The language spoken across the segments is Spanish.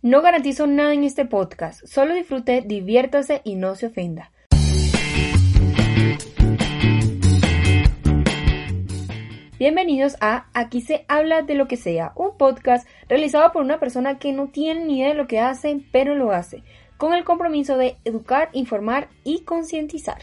No garantizo nada en este podcast, solo disfrute, diviértase y no se ofenda. Bienvenidos a Aquí se habla de lo que sea, un podcast realizado por una persona que no tiene ni idea de lo que hace, pero lo hace, con el compromiso de educar, informar y concientizar.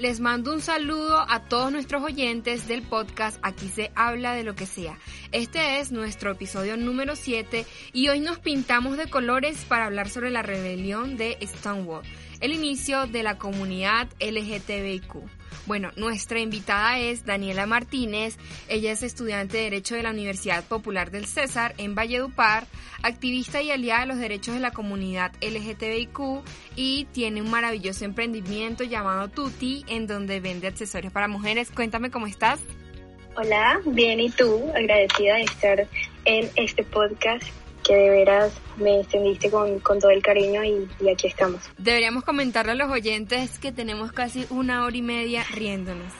Les mando un saludo a todos nuestros oyentes del podcast Aquí se habla de lo que sea. Este es nuestro episodio número 7 y hoy nos pintamos de colores para hablar sobre la rebelión de Stonewall, el inicio de la comunidad LGTBIQ. Bueno, nuestra invitada es Daniela Martínez. Ella es estudiante de Derecho de la Universidad Popular del César en Valledupar, activista y aliada de los derechos de la comunidad LGTBIQ y tiene un maravilloso emprendimiento llamado Tuti en donde vende accesorios para mujeres. Cuéntame cómo estás. Hola, bien, ¿y tú? Agradecida de estar en este podcast de veras me extendiste con, todo el cariño y, aquí estamos. Deberíamos comentarle a los oyentes que tenemos casi una hora y media riéndonos.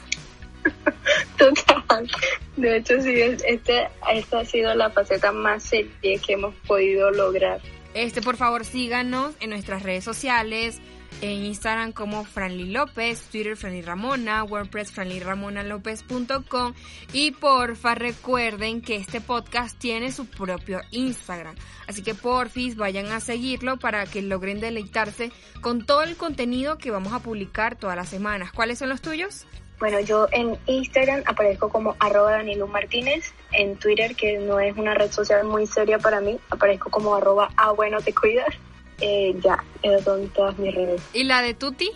Total. De hecho, sí, este, esta ha sido la faceta más seria que hemos podido lograr. Este, por favor, síganos en nuestras redes sociales, en Instagram como Franly López, Twitter Franly Ramona, WordPress franlyramonalopez.com y porfa recuerden que este podcast tiene su propio Instagram. Así que porfis vayan a seguirlo para que logren deleitarse con todo el contenido que vamos a publicar todas las semanas. ¿Cuáles son los tuyos? Bueno, yo en Instagram aparezco como arroba Danilo Martínez, en Twitter, que no es una red social muy seria para mí, aparezco como arroba ah bueno te cuidas eh, ya, esas son todas mis redes. ¿Y la de Tuti?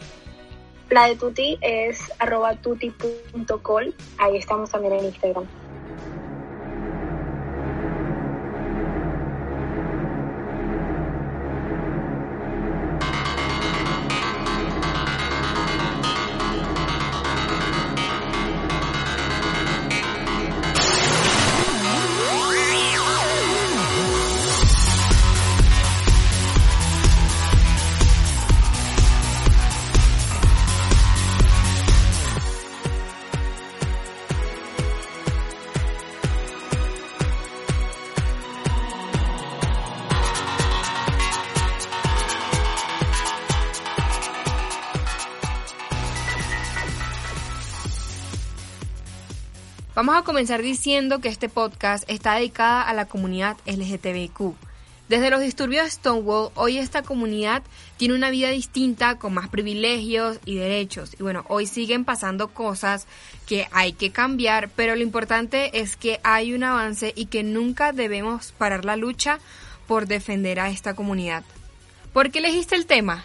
La de Tuti es arroba tuti.col, ahí estamos también en Instagram. Vamos a comenzar diciendo que este podcast está dedicada a la comunidad LGTBIQ. Desde los disturbios de Stonewall, hoy esta comunidad tiene una vida distinta, con más privilegios y derechos. Y bueno, hoy siguen pasando cosas que hay que cambiar, pero lo importante es que hay un avance y que nunca debemos parar la lucha por defender a esta comunidad. ¿Por qué elegiste el tema?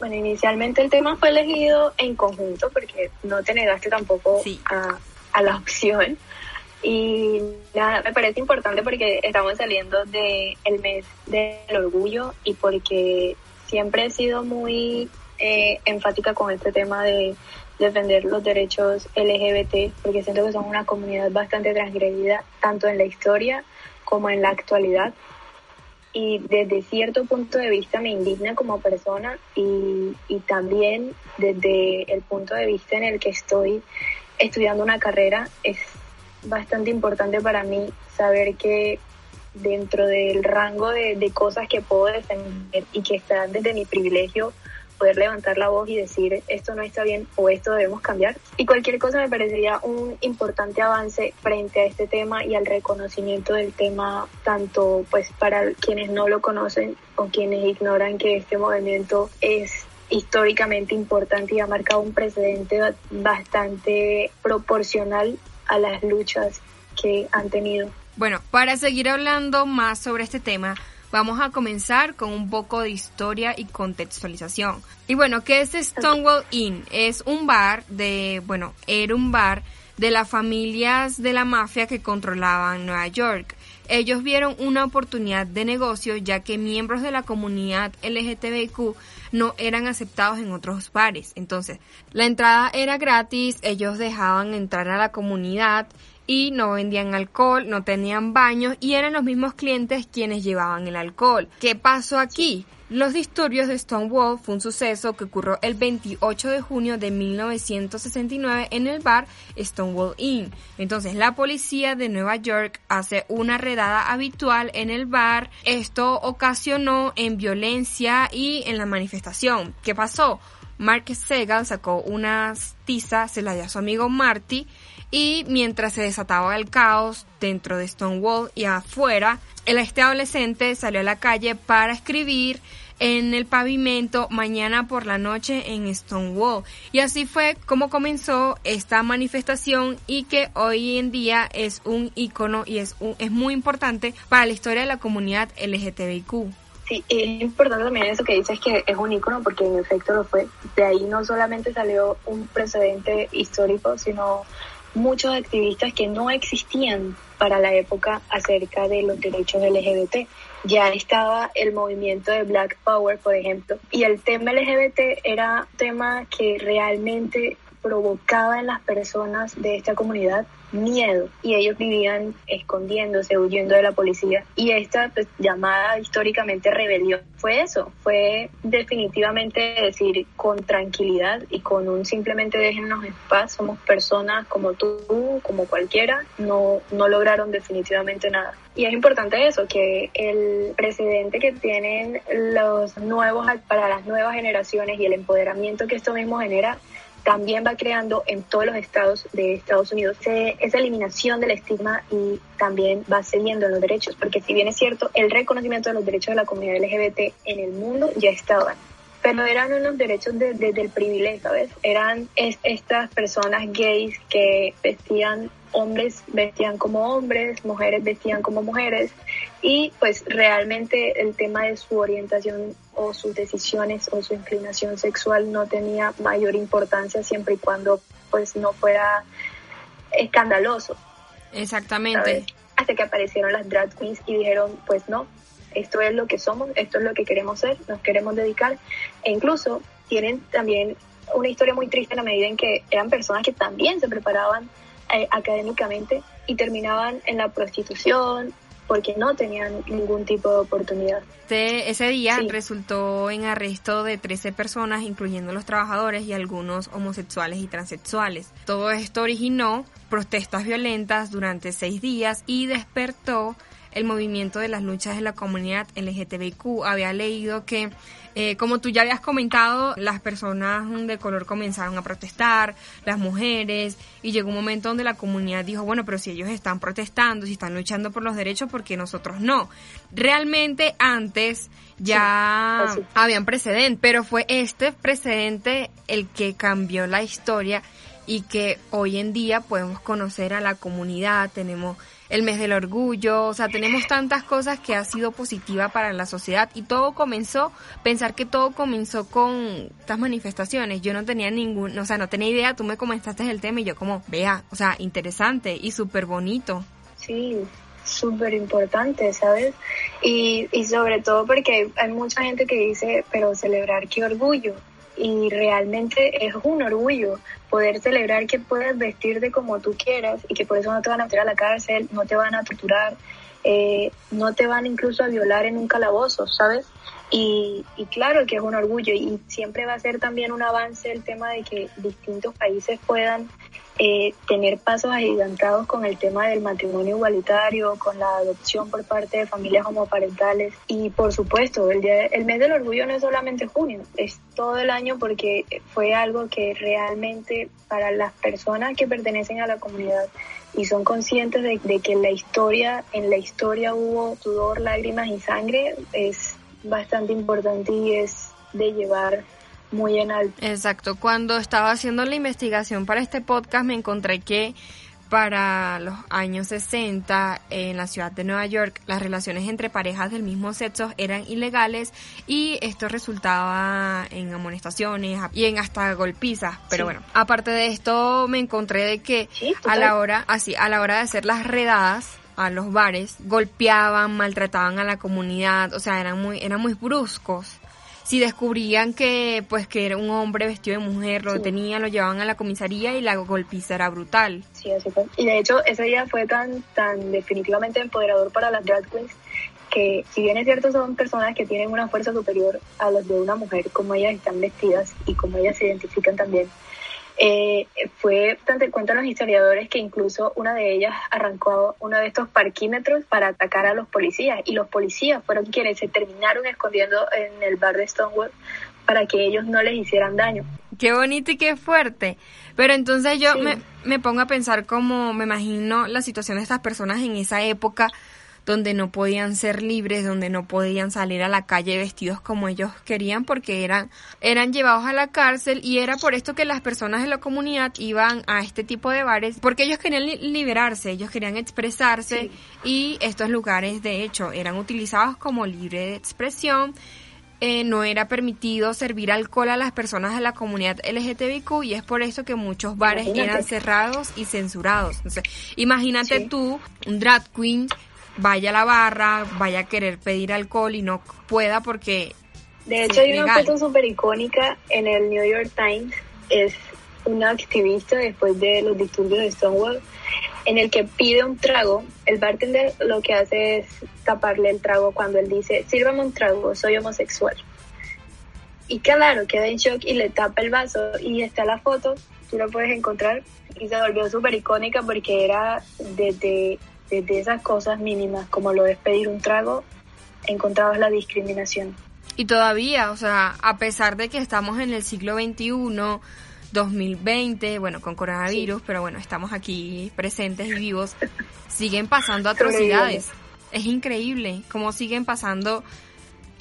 Bueno, inicialmente el tema fue elegido en conjunto porque no te negaste tampoco a a la opción. Y nada, me parece importante porque estamos saliendo del el mes del orgullo y porque siempre he sido muy eh, enfática con este tema de defender los derechos LGBT, porque siento que son una comunidad bastante transgredida, tanto en la historia como en la actualidad. Y desde cierto punto de vista me indigna como persona y, y también desde el punto de vista en el que estoy estudiando una carrera es bastante importante para mí saber que dentro del rango de, cosas que puedo defender y que están desde mi privilegio, poder levantar la voz y decir esto no está bien o esto debemos cambiar. Y cualquier cosa me parecería un importante avance frente a este tema y al reconocimiento del tema, tanto pues para quienes no lo conocen o quienes ignoran que este movimiento es históricamente importante y ha marcado un precedente bastante proporcional a las luchas que han tenido. Bueno, para seguir hablando más sobre este tema, vamos a comenzar con un poco de historia y contextualización. Y bueno, ¿qué es Stonewall Inn? Es un bar de, bueno, era un bar de las familias de la mafia que controlaban Nueva York. Ellos vieron una oportunidad de negocio ya que miembros de la comunidad LGTBIQ no eran aceptados en otros bares. Entonces, la entrada era gratis, ellos dejaban entrar a la comunidad y no vendían alcohol, no tenían baños y eran los mismos clientes quienes llevaban el alcohol. ¿Qué pasó aquí? Los disturbios de Stonewall fue un suceso que ocurrió el 28 de junio de 1969 en el bar Stonewall Inn. Entonces la policía de Nueva York hace una redada habitual en el bar. Esto ocasionó en violencia y en la manifestación. ¿Qué pasó? Mark Segal sacó una tiza, se la dio a su amigo Marty y mientras se desataba el caos dentro de Stonewall y afuera, el este adolescente salió a la calle para escribir en el pavimento mañana por la noche en Stonewall. Y así fue como comenzó esta manifestación y que hoy en día es un icono y es, es muy importante para la historia de la comunidad LGTBIQ. Sí, es importante también eso que dices que es un icono porque en efecto lo fue. De ahí no solamente salió un precedente histórico, sino muchos activistas que no existían para la época acerca de los derechos LGBT. Ya estaba el movimiento de Black Power, por ejemplo, y el tema LGBT era un tema que realmente provocaba en las personas de esta comunidad miedo y ellos vivían escondiéndose, huyendo de la policía. Y esta pues, llamada históricamente rebelión fue eso, fue definitivamente decir con tranquilidad y con un simplemente déjennos en paz, somos personas como tú, como cualquiera, no, no lograron definitivamente nada. Y es importante eso, que el precedente que tienen los nuevos para las nuevas generaciones y el empoderamiento que esto mismo genera también va creando en todos los estados de Estados Unidos esa eliminación del estigma y también va cediendo en los derechos, porque si bien es cierto, el reconocimiento de los derechos de la comunidad LGBT en el mundo ya estaban, pero eran unos derechos desde de, el privilegio, ¿sabes? Eran estas personas gays que vestían hombres vestían como hombres, mujeres vestían como mujeres y pues realmente el tema de su orientación o sus decisiones o su inclinación sexual no tenía mayor importancia siempre y cuando pues no fuera escandaloso. Exactamente. Hasta que aparecieron las drag queens y dijeron pues no, esto es lo que somos, esto es lo que queremos ser, nos queremos dedicar e incluso tienen también una historia muy triste en la medida en que eran personas que también se preparaban eh, académicamente y terminaban en la prostitución porque no tenían ningún tipo de oportunidad. ese día resultó en arresto de 13 personas, incluyendo los trabajadores y algunos homosexuales y transexuales. Todo esto originó protestas violentas durante seis días y despertó el movimiento de las luchas de la comunidad LGTBIQ. Había leído que, eh, como tú ya habías comentado, las personas de color comenzaron a protestar, las mujeres, y llegó un momento donde la comunidad dijo, bueno, pero si ellos están protestando, si están luchando por los derechos, ¿por qué nosotros no? Realmente antes ya habían precedente, pero fue este precedente el que cambió la historia y que hoy en día podemos conocer a la comunidad, tenemos el mes del orgullo, o sea, tenemos tantas cosas que ha sido positiva para la sociedad y todo comenzó, pensar que todo comenzó con estas manifestaciones, yo no tenía ningún, o sea, no tenía idea, tú me comentaste el tema y yo como, vea, o sea, interesante y súper bonito. Sí, súper importante, ¿sabes? Y, y sobre todo porque hay mucha gente que dice, pero celebrar qué orgullo y realmente es un orgullo poder celebrar que puedes vestirte como tú quieras y que por eso no te van a meter a la cárcel, no te van a torturar, eh, no te van incluso a violar en un calabozo, ¿sabes? Y, y, claro que es un orgullo y siempre va a ser también un avance el tema de que distintos países puedan eh, tener pasos agigantados con el tema del matrimonio igualitario, con la adopción por parte de familias homoparentales. Y por supuesto el, día, el mes del orgullo no es solamente junio, es todo el año porque fue algo que realmente para las personas que pertenecen a la comunidad y son conscientes de, de que la historia, en la historia hubo sudor, lágrimas y sangre, es bastante importante y es de llevar muy en alto. Exacto, cuando estaba haciendo la investigación para este podcast me encontré que para los años 60 en la ciudad de Nueva York las relaciones entre parejas del mismo sexo eran ilegales y esto resultaba en amonestaciones y en hasta golpizas. Pero bueno, aparte de esto me encontré de que a la hora, así, a la hora de hacer las redadas, a los bares, golpeaban, maltrataban a la comunidad, o sea, eran muy, eran muy bruscos si descubrían que pues que era un hombre vestido de mujer, lo detenían, lo llevaban a la comisaría y la golpiza era brutal. Sí, así fue. Y de hecho ese día fue tan, tan definitivamente empoderador para las drag queens que si bien es cierto son personas que tienen una fuerza superior a las de una mujer, como ellas están vestidas y como ellas se identifican también, eh, fue, cuentan los historiadores que incluso una de ellas arrancó uno de estos parquímetros para atacar a los policías y los policías fueron quienes se terminaron escondiendo en el bar de Stonewall para que ellos no les hicieran daño. Qué bonito y qué fuerte. Pero entonces yo me, me pongo a pensar como me imagino la situación de estas personas en esa época donde no podían ser libres, donde no podían salir a la calle vestidos como ellos querían porque eran, eran llevados a la cárcel y era por esto que las personas de la comunidad iban a este tipo de bares porque ellos querían liberarse, ellos querían expresarse y estos lugares de hecho eran utilizados como libre de expresión. Eh, no era permitido servir alcohol a las personas de la comunidad LGTBIQ y es por eso que muchos bares eran cerrados y censurados. Entonces, imagínate tú, un drag queen vaya a la barra, vaya a querer pedir alcohol y no pueda porque... De hecho hay una foto súper icónica en el New York Times, es una activista después de los disturbios de Stonewall, en el que pide un trago, el bartender lo que hace es taparle el trago cuando él dice, sírvame un trago, soy homosexual. Y claro, queda en shock y le tapa el vaso y está la foto, tú la puedes encontrar. Y se volvió súper icónica porque era desde de esas cosas mínimas como lo es pedir un trago, encontrabas la discriminación. Y todavía, o sea, a pesar de que estamos en el siglo XXI, 2020, bueno, con coronavirus, pero bueno, estamos aquí presentes y vivos, siguen pasando atrocidades. Es increíble cómo siguen pasando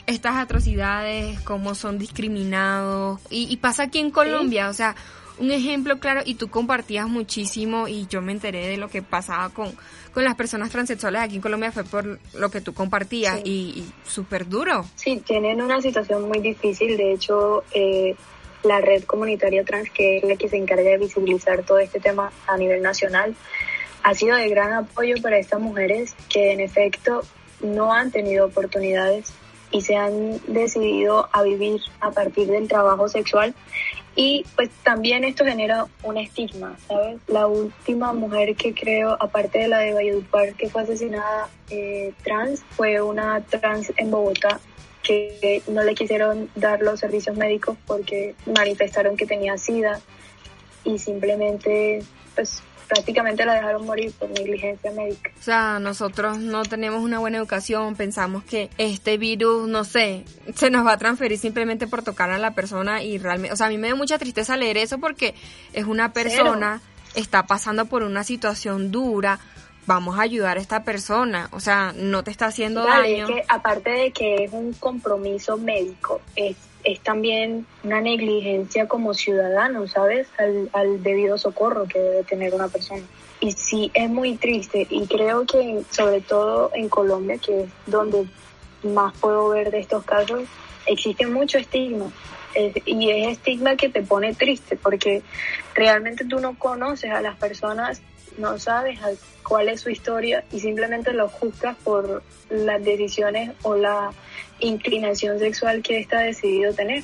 estas atrocidades, cómo son discriminados. Y, pasa aquí en Colombia, o sea, un ejemplo claro, y tú compartías muchísimo y yo me enteré de lo que pasaba con, con las personas transexuales aquí en Colombia fue por lo que tú compartías y, súper duro. Sí, tienen una situación muy difícil, de hecho... Eh, la red comunitaria trans, que es la que se encarga de visibilizar todo este tema a nivel nacional, ha sido de gran apoyo para estas mujeres que en efecto no han tenido oportunidades y se han decidido a vivir a partir del trabajo sexual y pues también esto genera un estigma, ¿sabes? La última mujer que creo, aparte de la de Valledupar, que fue asesinada eh, trans, fue una trans en Bogotá que no le quisieron dar los servicios médicos porque manifestaron que tenía SIDA y simplemente pues prácticamente la dejaron morir por negligencia médica. O sea, nosotros no tenemos una buena educación, pensamos que este virus, no sé, se nos va a transferir simplemente por tocar a la persona y realmente, o sea, a mí me da mucha tristeza leer eso porque es una persona, está pasando por una situación dura, vamos a ayudar a esta persona, o sea, no te está haciendo daño. que aparte de que es un compromiso médico, es es también una negligencia como ciudadano, ¿sabes? Al, debido socorro que debe tener una persona. Y sí, es muy triste y creo que sobre todo en Colombia, que es donde más puedo ver de estos casos, existe mucho estigma. y es estigma que te pone triste porque realmente tú no conoces a las personas, no sabes cuál es su historia y simplemente lo juzgas por las decisiones o la inclinación sexual que ha decidido tener.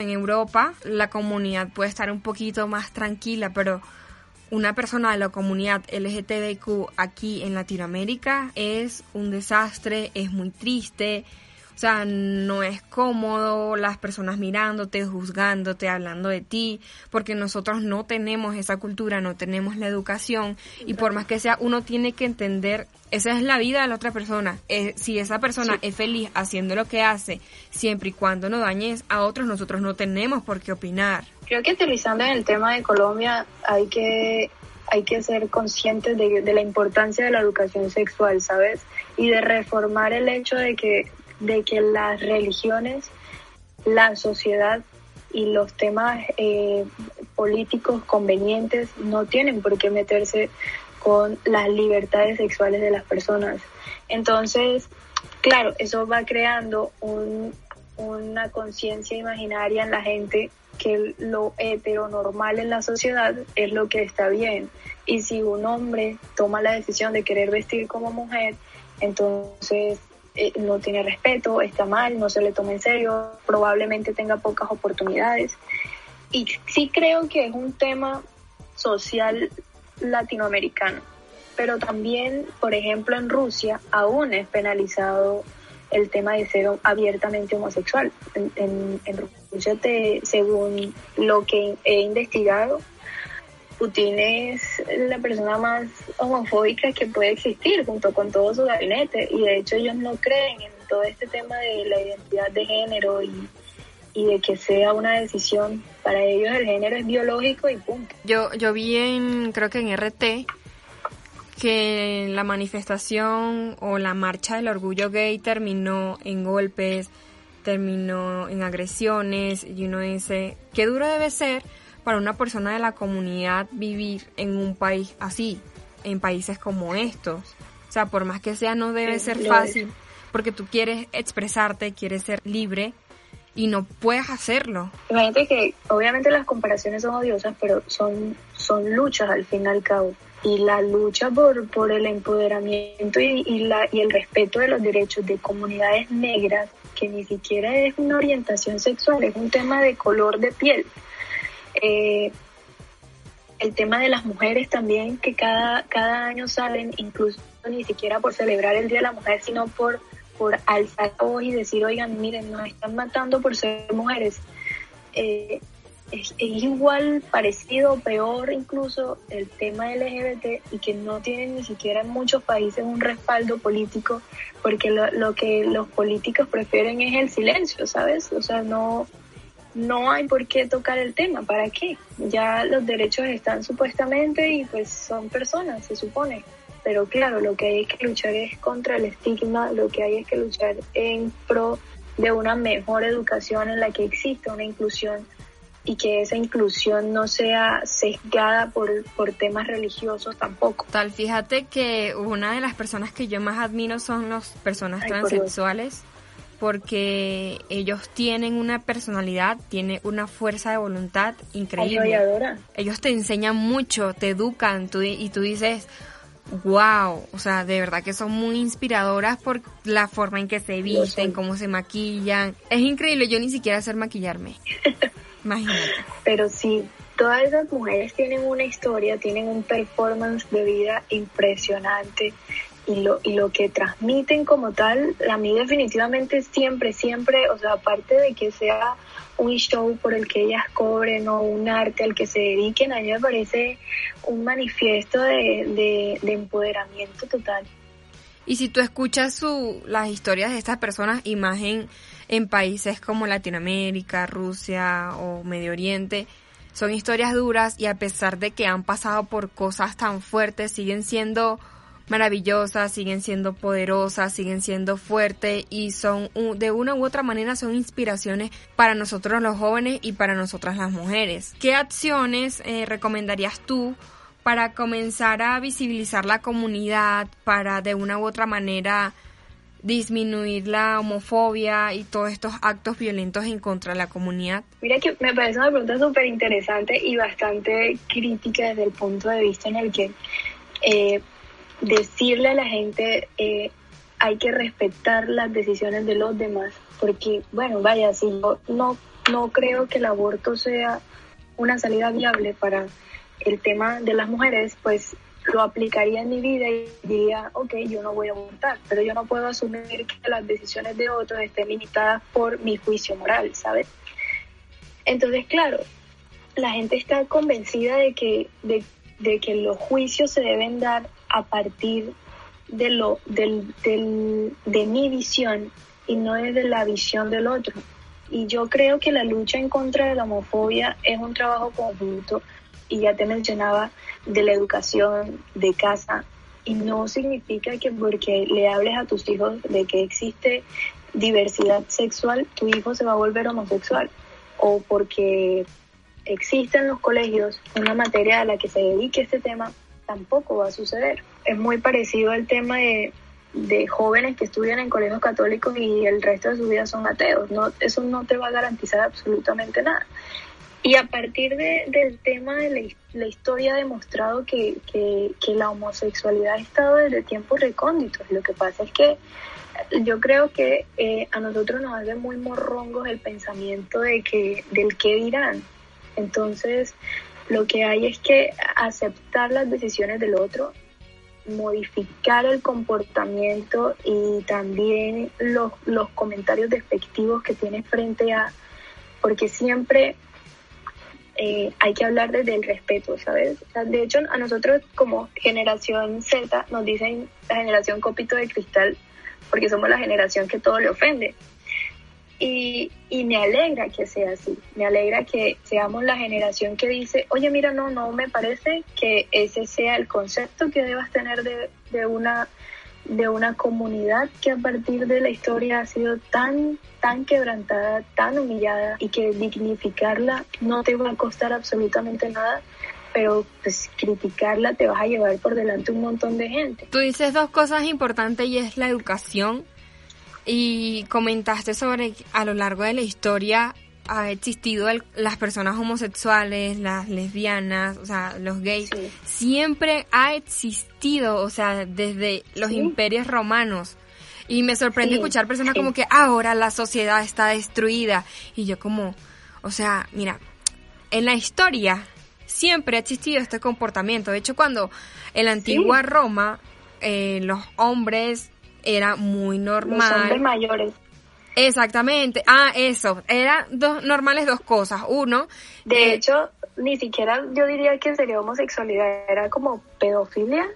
En Europa la comunidad puede estar un poquito más tranquila, pero una persona de la comunidad LGTBQ aquí en Latinoamérica es un desastre, es muy triste, o sea, no es cómodo las personas mirándote, juzgándote, hablando de ti, porque nosotros no tenemos esa cultura, no tenemos la educación y por más que sea, uno tiene que entender, esa es la vida de la otra persona. Eh, si esa persona es feliz haciendo lo que hace, siempre y cuando no dañes a otros, nosotros no tenemos por qué opinar. Creo que utilizando en el tema de Colombia hay que hay que ser conscientes de, de la importancia de la educación sexual, ¿sabes? Y de reformar el hecho de que, de que las religiones, la sociedad y los temas eh, políticos convenientes no tienen por qué meterse con las libertades sexuales de las personas. Entonces, claro, eso va creando un, una conciencia imaginaria en la gente que lo heteronormal en la sociedad es lo que está bien. Y si un hombre toma la decisión de querer vestir como mujer, entonces eh, no tiene respeto, está mal, no se le toma en serio, probablemente tenga pocas oportunidades. Y sí creo que es un tema social latinoamericano, pero también, por ejemplo, en Rusia aún es penalizado el tema de ser abiertamente homosexual. En, Rusia, te, según lo que he investigado, Putin es la persona más homofóbica que puede existir junto con todo su gabinete y de hecho ellos no creen en todo este tema de la identidad de género y, y de que sea una decisión para ellos el género es biológico y punto. Yo yo vi en creo que en RT que la manifestación o la marcha del orgullo gay terminó en golpes, terminó en agresiones y uno dice, qué duro debe ser para una persona de la comunidad vivir en un país así, en países como estos. O sea, por más que sea, no debe ser fácil, porque tú quieres expresarte, quieres ser libre y no puedes hacerlo. Imagínate que obviamente las comparaciones son odiosas, pero son, son luchas al fin y al cabo. Y la lucha por, por el empoderamiento y, y, la, y el respeto de los derechos de comunidades negras, que ni siquiera es una orientación sexual, es un tema de color de piel. Eh, el tema de las mujeres también, que cada, cada año salen, incluso ni siquiera por celebrar el Día de la Mujer, sino por, por alzar voz y decir, oigan, miren, nos están matando por ser mujeres. Eh, es, igual, parecido, peor incluso el tema LGBT y que no tienen ni siquiera en muchos países un respaldo político, porque lo, lo que los políticos prefieren es el silencio, ¿sabes? O sea, no, no hay por qué tocar el tema, ¿para qué? Ya los derechos están supuestamente y pues son personas, se supone. Pero claro, lo que hay que luchar es contra el estigma, lo que hay es que luchar en pro de una mejor educación en la que exista una inclusión y que esa inclusión no sea sesgada por, por temas religiosos tampoco. Tal, fíjate que una de las personas que yo más admiro son las personas transexuales porque ellos tienen una personalidad, tienen una fuerza de voluntad increíble. Ellos te enseñan mucho, te educan tú, y tú dices, wow, o sea, de verdad que son muy inspiradoras por la forma en que se visten, cómo se maquillan. Es increíble, yo ni siquiera hacer maquillarme. Imagínate. Pero sí, todas esas mujeres tienen una historia, tienen un performance de vida impresionante y lo, y lo que transmiten como tal, a mí definitivamente siempre, siempre, o sea, aparte de que sea un show por el que ellas cobren o un arte al que se dediquen, a mí me parece un manifiesto de, de, empoderamiento total. Y si tú escuchas su, las historias de estas personas, imagen en países como Latinoamérica, Rusia o Medio Oriente, son historias duras y a pesar de que han pasado por cosas tan fuertes, siguen siendo maravillosas, siguen siendo poderosas, siguen siendo fuertes y son de una u otra manera son inspiraciones para nosotros los jóvenes y para nosotras las mujeres. ¿Qué acciones eh, recomendarías tú para comenzar a visibilizar la comunidad, para de una u otra manera disminuir la homofobia y todos estos actos violentos en contra de la comunidad? Mira que me parece una pregunta súper interesante y bastante crítica desde el punto de vista en el que eh, decirle a la gente eh, hay que respetar las decisiones de los demás, porque bueno, vaya, si yo no, no creo que el aborto sea una salida viable para el tema de las mujeres, pues lo aplicaría en mi vida y diría, ok, yo no voy a abortar, pero yo no puedo asumir que las decisiones de otros estén limitadas por mi juicio moral, ¿sabes? Entonces, claro, la gente está convencida de que, de, de que los juicios se deben dar a partir de, lo, del, del, de mi visión y no es de la visión del otro. Y yo creo que la lucha en contra de la homofobia es un trabajo conjunto. Y ya te mencionaba de la educación de casa. Y no significa que porque le hables a tus hijos de que existe diversidad sexual, tu hijo se va a volver homosexual. O porque existe en los colegios una materia a la que se dedique este tema, tampoco va a suceder. Es muy parecido al tema de, de jóvenes que estudian en colegios católicos y el resto de su vida son ateos. No, eso no te va a garantizar absolutamente nada. Y a partir de, del tema de la, historia ha demostrado que, que, la homosexualidad ha estado desde tiempos recónditos. Lo que pasa es que yo creo que eh, a nosotros nos hace muy morrongos el pensamiento de que del qué dirán. Entonces, lo que hay es que aceptar las decisiones del otro, modificar el comportamiento y también los, los comentarios despectivos que tiene frente a, porque siempre eh, hay que hablar desde el respeto, ¿sabes? de hecho, a nosotros como generación Z nos dicen la generación copito de cristal porque somos la generación que todo le ofende. Y, y me alegra que sea así, me alegra que seamos la generación que dice, oye, mira, no, no me parece que ese sea el concepto que debas tener de, de una de una comunidad que a partir de la historia ha sido tan, tan quebrantada, tan humillada y que dignificarla no te va a costar absolutamente nada, pero pues criticarla te vas a llevar por delante un montón de gente. Tú dices dos cosas importantes y es la educación y comentaste sobre a lo largo de la historia ha existido las personas homosexuales, las lesbianas, o sea, los gays, siempre ha existido, o sea, desde los imperios romanos. Y me sorprende escuchar personas como que ahora la sociedad está destruida. Y yo como, o sea, mira, en la historia siempre ha existido este comportamiento. De hecho, cuando en la antigua Roma eh, los hombres era muy normal. Los hombres mayores Exactamente. Ah, eso. Eran dos normales dos cosas. Uno. De eh, hecho, ni siquiera yo diría que sería homosexualidad, era como pedofilia.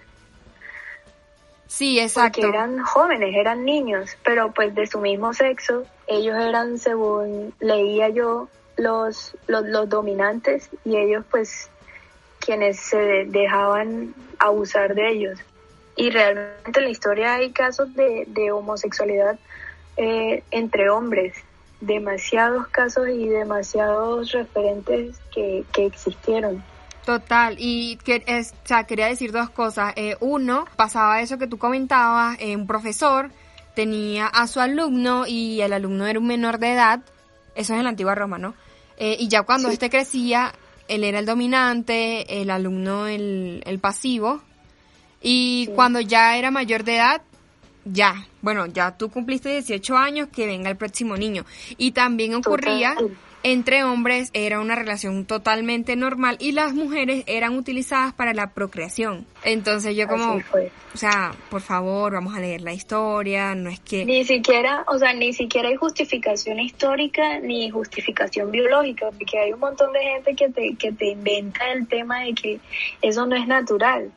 Sí, exacto. Porque eran jóvenes, eran niños, pero pues de su mismo sexo, ellos eran, según leía yo, los, los, los dominantes y ellos pues quienes se dejaban abusar de ellos. Y realmente en la historia hay casos de, de homosexualidad eh, entre hombres. Demasiados casos y demasiados referentes que, que existieron. Total, y que, es, o sea, quería decir dos cosas. Eh, uno, pasaba eso que tú comentabas, eh, un profesor tenía a su alumno y el alumno era un menor de edad, eso es en la antigua Roma, ¿no? y ya cuando este crecía, él era el dominante, el alumno el, el pasivo, y cuando ya era mayor de edad, ya, bueno, ya tú cumpliste 18 años, que venga el próximo niño. Y también ocurría entre hombres, era una relación totalmente normal y las mujeres eran utilizadas para la procreación. Entonces yo como, o sea, por favor, vamos a leer la historia, no es que... Ni siquiera, o sea, ni siquiera hay justificación histórica ni justificación biológica, porque hay un montón de gente que te, que te inventa el tema de que eso no es natural.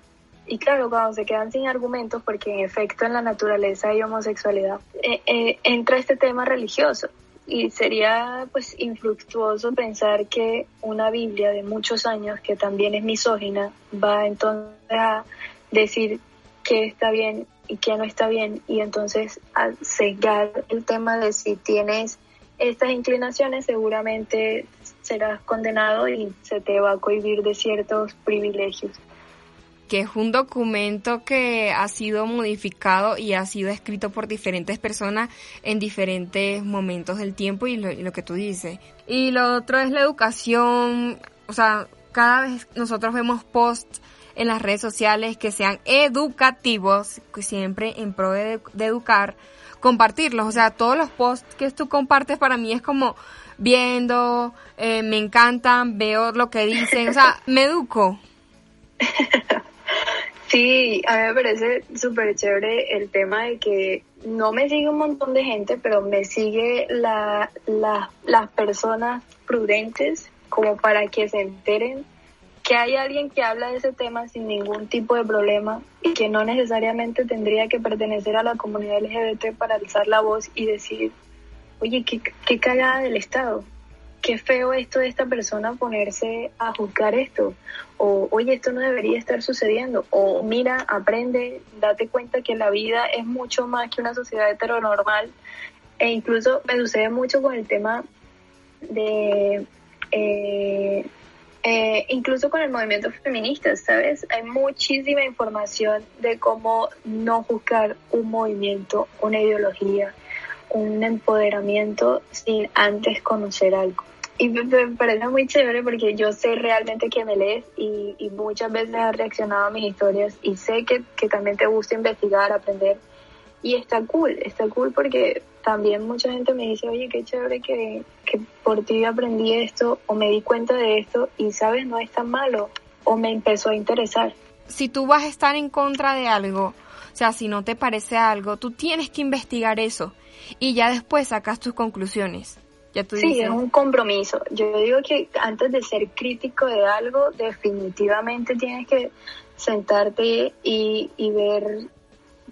Y claro, cuando se quedan sin argumentos, porque en efecto en la naturaleza hay homosexualidad, eh, eh, entra este tema religioso. Y sería pues infructuoso pensar que una Biblia de muchos años, que también es misógina, va entonces a decir qué está bien y qué no está bien, y entonces a cegar el tema de si tienes estas inclinaciones, seguramente serás condenado y se te va a cohibir de ciertos privilegios que es un documento que ha sido modificado y ha sido escrito por diferentes personas en diferentes momentos del tiempo y lo, que tú dices. Y lo otro es la educación, o sea, cada vez nosotros vemos posts en las redes sociales que sean educativos, siempre en pro de, educar, compartirlos. O sea, todos los posts que tú compartes para mí es como viendo, eh, me encantan, veo lo que dicen, o sea, me educo. Sí, a mí me parece súper chévere el tema de que no me sigue un montón de gente, pero me sigue la, las personas prudentes como para que se enteren que hay alguien que habla de ese tema sin ningún tipo de problema y que no necesariamente tendría que pertenecer a la comunidad LGBT para alzar la voz y decir, oye, qué, qué cagada del Estado. Qué feo esto de esta persona ponerse a juzgar esto, o oye, esto no debería estar sucediendo, o mira, aprende, date cuenta que la vida es mucho más que una sociedad heteronormal, e incluso me sucede mucho con el tema de... Eh, eh, incluso con el movimiento feminista, ¿sabes? Hay muchísima información de cómo no juzgar un movimiento, una ideología, un empoderamiento sin antes conocer algo. Y me, parece muy chévere porque yo sé realmente que me lees y, muchas veces has reaccionado a mis historias y sé que, que también te gusta investigar, aprender. Y está cool, está cool porque también mucha gente me dice, oye, qué chévere que, que por ti aprendí esto o me di cuenta de esto y sabes, no es tan malo o me empezó a interesar. Si tú vas a estar en contra de algo, o sea, si no te parece algo, tú tienes que investigar eso y ya después sacas tus conclusiones. Ya tú sí, es un compromiso. Yo digo que antes de ser crítico de algo, definitivamente tienes que sentarte y, y ver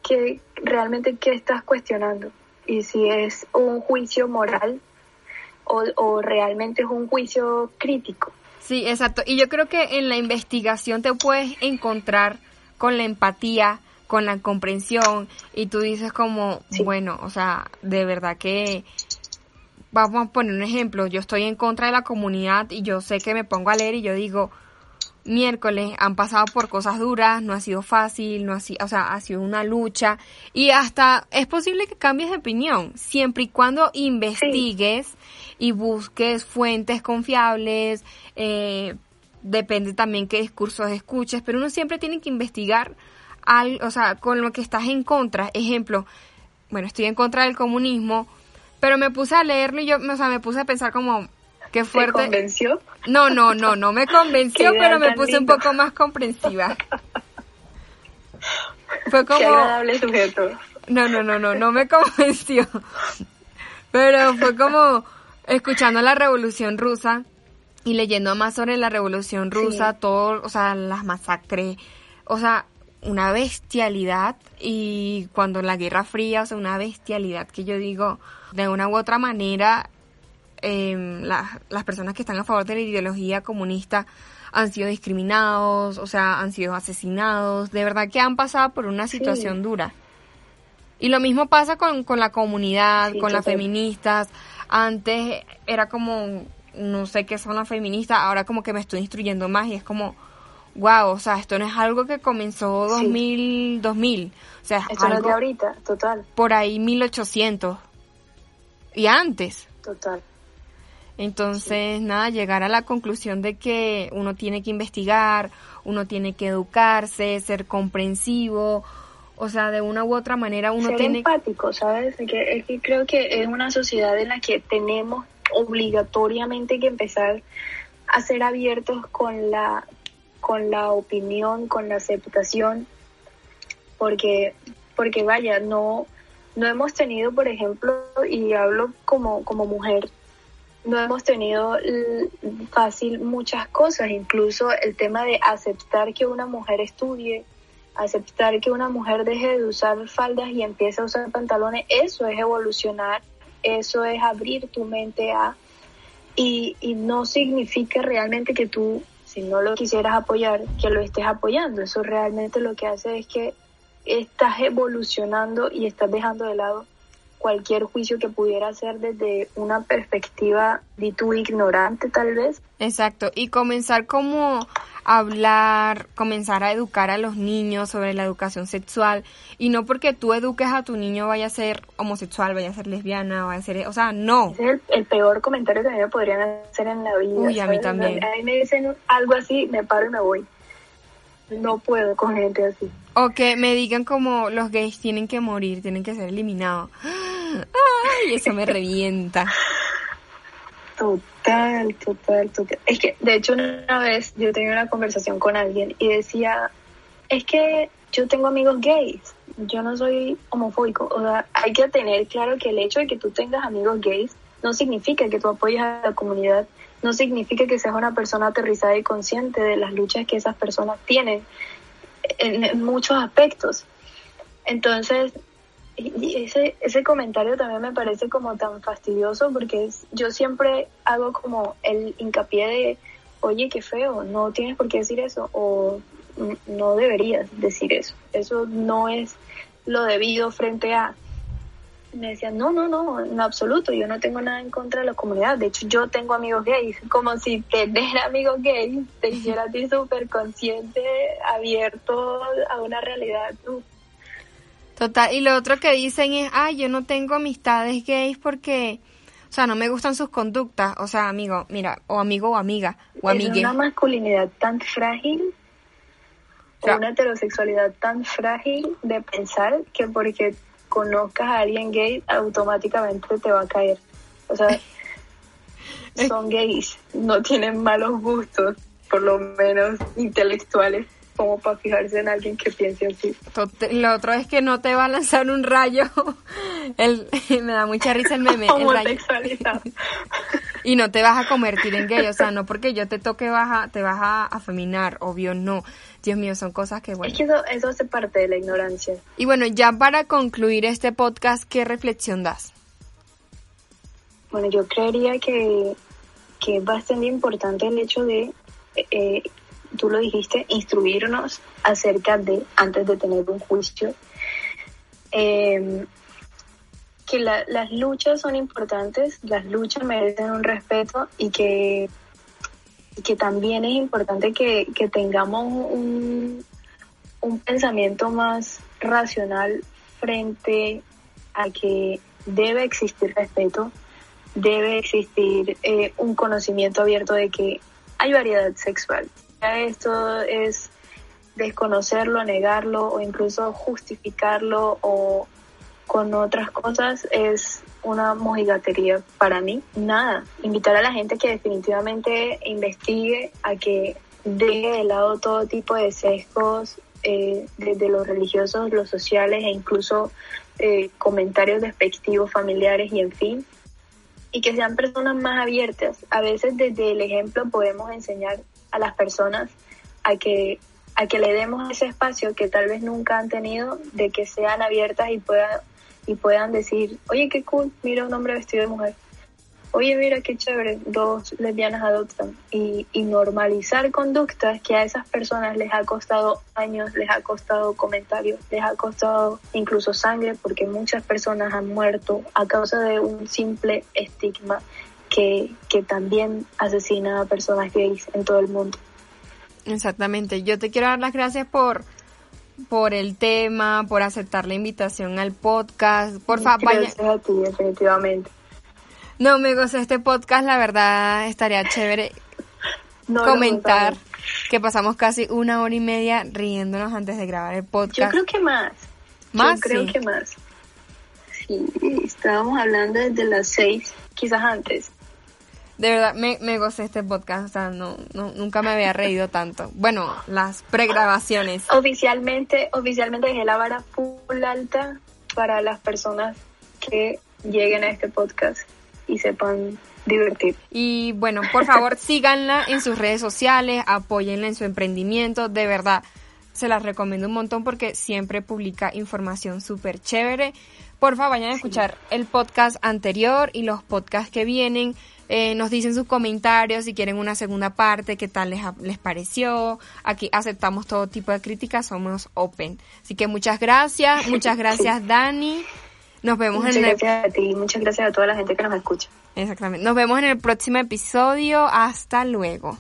que realmente qué estás cuestionando y si es un juicio moral o, o realmente es un juicio crítico. Sí, exacto. Y yo creo que en la investigación te puedes encontrar con la empatía, con la comprensión y tú dices como, bueno, o sea, de verdad que vamos a poner un ejemplo, yo estoy en contra de la comunidad y yo sé que me pongo a leer y yo digo, miércoles han pasado por cosas duras, no ha sido fácil, no ha sido, o sea, ha sido una lucha y hasta es posible que cambies de opinión, siempre y cuando investigues y busques fuentes confiables, eh, depende también qué discursos escuches, pero uno siempre tiene que investigar al, o sea, con lo que estás en contra. Ejemplo, bueno, estoy en contra del comunismo, pero me puse a leerlo y yo, o sea, me puse a pensar como, qué fuerte. ¿Te convenció? No, no, no, no me convenció, pero me puse un poco más comprensiva. Fue como... Qué agradable sujeto. No, no, no, no, no me convenció. Pero fue como escuchando la revolución rusa y leyendo más sobre la revolución rusa, todo, o sea, las masacres, o sea, una bestialidad y cuando la Guerra Fría, o sea, una bestialidad que yo digo, de una u otra manera, eh, las personas que están a favor de la ideología comunista han sido discriminados, o sea, han sido asesinados, de verdad que han pasado por una situación dura. Y lo mismo pasa con, con la comunidad, con las feministas. Antes era como, no sé qué son las feministas, ahora como que me estoy instruyendo más y es como, wow, o sea, esto no es algo que comenzó 2000, 2000. O sea, esto algo no es de ahorita, total. Por ahí 1800. Y antes. Total. Entonces, nada, llegar a la conclusión de que uno tiene que investigar, uno tiene que educarse, ser comprensivo, o sea, de una u otra manera uno ser tiene... empático, ¿sabes? Es que, es que creo que es una sociedad en la que tenemos obligatoriamente que empezar a ser abiertos con la con la opinión, con la aceptación, porque, porque vaya, no, no hemos tenido, por ejemplo, y hablo como, como mujer, no hemos tenido fácil muchas cosas, incluso el tema de aceptar que una mujer estudie, aceptar que una mujer deje de usar faldas y empiece a usar pantalones, eso es evolucionar, eso es abrir tu mente a... Y, y no significa realmente que tú si no lo quisieras apoyar, que lo estés apoyando. Eso realmente lo que hace es que estás evolucionando y estás dejando de lado cualquier juicio que pudiera ser desde una perspectiva de tu ignorante tal vez. Exacto, y comenzar como hablar, comenzar a educar a los niños sobre la educación sexual y no porque tú eduques a tu niño vaya a ser homosexual, vaya a ser lesbiana, vaya a ser, o sea, no. es el, peor comentario que a mí me podrían hacer en la vida. Uy, a mí también. A mí me dicen algo así, me paro y me voy. No puedo con gente así. O que me digan como los gays tienen que morir, tienen que ser eliminados. Ay, eso me revienta. Total, total, total. Es que, de hecho, una vez yo tenía una conversación con alguien y decía, es que yo tengo amigos gays, yo no soy homofóbico. O sea, hay que tener claro que el hecho de que tú tengas amigos gays no significa que tú apoyes a la comunidad, no significa que seas una persona aterrizada y consciente de las luchas que esas personas tienen en, muchos aspectos. Entonces, y ese, ese comentario también me parece como tan fastidioso porque yo siempre hago como el hincapié de, oye, qué feo, no tienes por qué decir eso o no deberías decir eso. Eso no es lo debido frente a... Me decían, no, no, no, en absoluto, yo no tengo nada en contra de la comunidad. De hecho, yo tengo amigos gays, como si tener amigos gays te hiciera a ti súper consciente, abierto a una realidad. Total, y lo otro que dicen es, ay, yo no tengo amistades gays porque, o sea, no me gustan sus conductas. O sea, amigo, mira, o amigo o amiga, o amiga. Es una masculinidad tan frágil una heterosexualidad tan frágil de pensar que porque conozcas a alguien gay automáticamente te va a caer. O sea, son gays, no tienen malos gustos, por lo menos intelectuales, como para fijarse en alguien que piense así. Lo otro es que no te va a lanzar un rayo. El, me da mucha risa el meme. Rayo. y no te vas a convertir en gay, o sea, no porque yo te toque baja, te vas a afeminar, obvio no. Dios mío, son cosas que bueno. Es que eso, eso hace parte de la ignorancia. Y bueno, ya para concluir este podcast, ¿qué reflexión das? Bueno, yo creería que, que es bastante importante el hecho de, eh, tú lo dijiste, instruirnos acerca de, antes de tener un juicio, em, que las luchas son importantes, las luchas merecen un respeto y que que también es importante que, tengamos un, un pensamiento más racional frente a que debe existir respeto, debe existir eh, un conocimiento abierto de que hay variedad sexual. Esto es desconocerlo, negarlo o incluso justificarlo o con otras cosas es una mojigatería para mí. Nada, invitar a la gente que definitivamente investigue, a que deje de lado todo tipo de sesgos, eh, desde los religiosos, los sociales e incluso eh, comentarios despectivos familiares y en fin, y que sean personas más abiertas. A veces desde el ejemplo podemos enseñar a las personas a que a que le demos ese espacio que tal vez nunca han tenido, de que sean abiertas y puedan y puedan decir, oye, qué cool, mira un hombre vestido de mujer. Oye, mira qué chévere, dos lesbianas adoptan. Y, y normalizar conductas que a esas personas les ha costado años, les ha costado comentarios, les ha costado incluso sangre, porque muchas personas han muerto a causa de un simple estigma que, que también asesina a personas gays en todo el mundo. Exactamente. Yo te quiero dar las gracias por por el tema, por aceptar la invitación al podcast. Por favor, Gracias a ti, definitivamente. No, me este podcast, la verdad estaría chévere comentar que pasamos casi una hora y media riéndonos antes de grabar el podcast. Yo creo que más. ¿Más? Yo creo que más. Sí, estábamos hablando desde las seis, quizás antes de verdad me, me gocé este podcast, o sea, no, no, nunca me había reído tanto. Bueno, las pregrabaciones. Oficialmente, oficialmente dejé la vara full alta para las personas que lleguen a este podcast y sepan divertir. Y bueno, por favor síganla en sus redes sociales, apóyenla en su emprendimiento, de verdad se las recomiendo un montón porque siempre publica información súper chévere. Por favor, vayan a escuchar el podcast anterior y los podcasts que vienen. Eh, nos dicen sus comentarios si quieren una segunda parte, qué tal les, les pareció. Aquí aceptamos todo tipo de críticas, somos open. Así que muchas gracias, muchas gracias Dani. Nos vemos muchas en el... gracias a ti, muchas gracias a toda la gente que nos escucha. Exactamente. Nos vemos en el próximo episodio. Hasta luego.